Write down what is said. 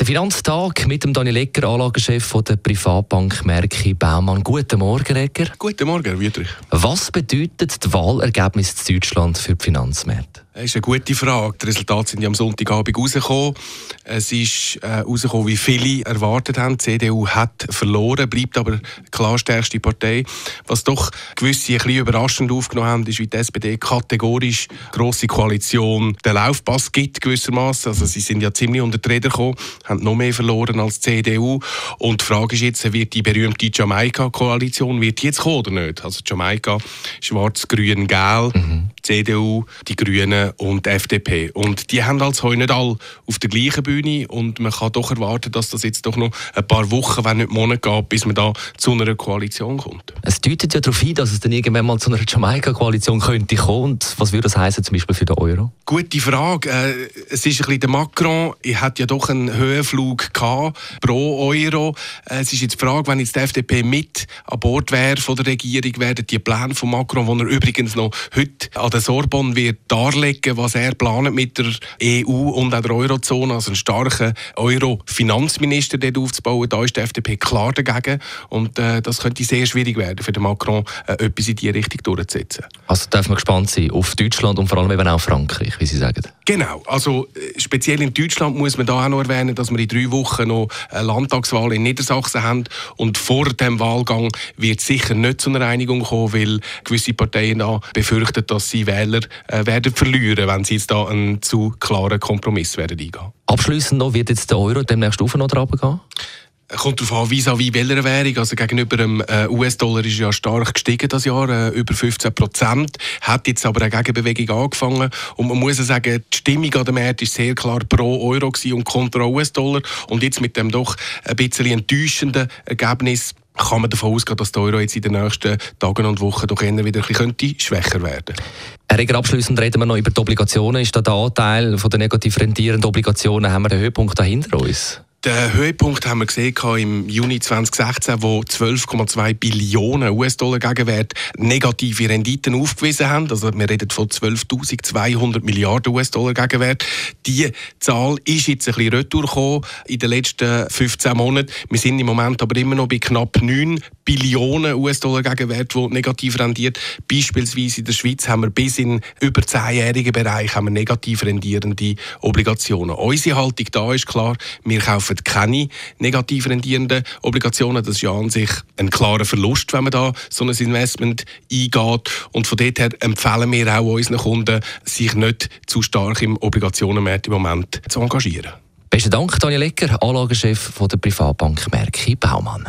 der Finanztag mit dem Daniel Egger, Anlagechef der Privatbank Merki Baumann. Guten Morgen, Egger. Guten Morgen, Herr Wüterich. Was bedeutet das Wahlergebnis in Deutschland für die Finanzmärkte? Das ist eine gute Frage. Die Resultate sind ja am Sonntagabend rausgekommen. Es ist äh, rausgekommen, wie viele erwartet haben. Die CDU hat verloren, bleibt aber klar stärkste Partei. Was doch gewisse ein bisschen überraschend aufgenommen haben, ist, wie die SPD kategorisch grosse Koalition den Laufpass gibt gewissermaßen. Also sie sind ja ziemlich unter die Räder gekommen, haben noch mehr verloren als die CDU. Und die Frage ist jetzt, wird die berühmte Jamaika-Koalition wird jetzt kommen oder nicht? Also Jamaika, Schwarz, Grün, Gel, mhm. CDU, die Grünen und die FDP. Und die haben als heute nicht alle auf der gleichen Bühne und man kann doch erwarten, dass das jetzt doch noch ein paar Wochen, wenn nicht Monate geht, bis man da zu einer Koalition kommt. Es deutet ja darauf hin, dass es dann irgendwann mal zu einer Jamaika-Koalition könnte kommen. Und was würde das heißen zum Beispiel für den Euro? Gute Frage. Äh, es ist ein bisschen der Macron, er hat ja doch einen Höhenflug gehabt pro Euro. Äh, es ist jetzt die Frage, wenn jetzt die FDP mit an Bord wäre von der Regierung, werden die Pläne von Macron, die er übrigens noch heute an der Sorbonne wird darlegen, darlegen, was er plant mit der EU und auch der Eurozone, also einen starken Euro-Finanzminister dort aufzubauen. Da ist die FDP klar dagegen und äh, das könnte sehr schwierig werden für den Macron, äh, etwas in diese Richtung durchzusetzen. Also darf man gespannt sein auf Deutschland und vor allem eben auch Frankreich, wie Sie sagen. Genau, also äh, speziell in Deutschland muss man da auch noch erwähnen, dass wir in drei Wochen noch eine Landtagswahl in Niedersachsen haben und vor dem Wahlgang wird sicher nicht zu einer Einigung kommen, weil gewisse Parteien befürchten, dass sie Wähler äh, werden verlieren führen, wenn sie jetzt da einen zu klaren Kompromiss werden eingehen. Abschließend noch, wird jetzt der Euro demnächst auf oder runter gehen? Kommt darauf an, vis-à-vis welcher Währung. Also gegenüber dem äh, US-Dollar ist ja stark gestiegen das Jahr, äh, über 15 Prozent. Hat jetzt aber eine Gegenbewegung angefangen. Und man muss sagen, die Stimmung an dem Markt war sehr klar pro Euro und kontra US-Dollar. Und jetzt mit dem doch ein bisschen enttäuschenden Ergebnis kann man davon ausgehen, dass der Euro jetzt in den nächsten Tagen und Wochen doch eher wieder ein bisschen schwächer werden Herr Reger, abschliessend reden wir noch über die Obligationen. Ist da der Anteil den negativ rentierenden Obligationen, haben wir den Höhepunkt dahinter uns? Den Höhepunkt haben wir gesehen im Juni 2016, wo 12,2 Billionen US-Dollar Gegenwert negative Renditen aufgewiesen haben. Also wir reden von 12.200 Milliarden US-Dollar Gegenwert. Die Zahl ist jetzt ein bisschen retour in den letzten 15 Monaten. Wir sind im Moment aber immer noch bei knapp 9 Billionen US-Dollar Gegenwert, die negativ rendiert. Beispielsweise in der Schweiz haben wir bis in über 10-jährigen Bereich haben wir negativ rendierende Obligationen. Unsere Haltung da ist klar, wir kaufen kaufen keine negativ rendierenden Obligationen. Das ist ja an sich ein klarer Verlust, wenn man da so ein Investment eingeht. Und von dort her empfehlen wir auch unseren Kunden, sich nicht zu stark im Obligationenmarkt im Moment zu engagieren. Besten Dank, Daniel Lecker, Anlagechef der Privatbank Merki Baumann.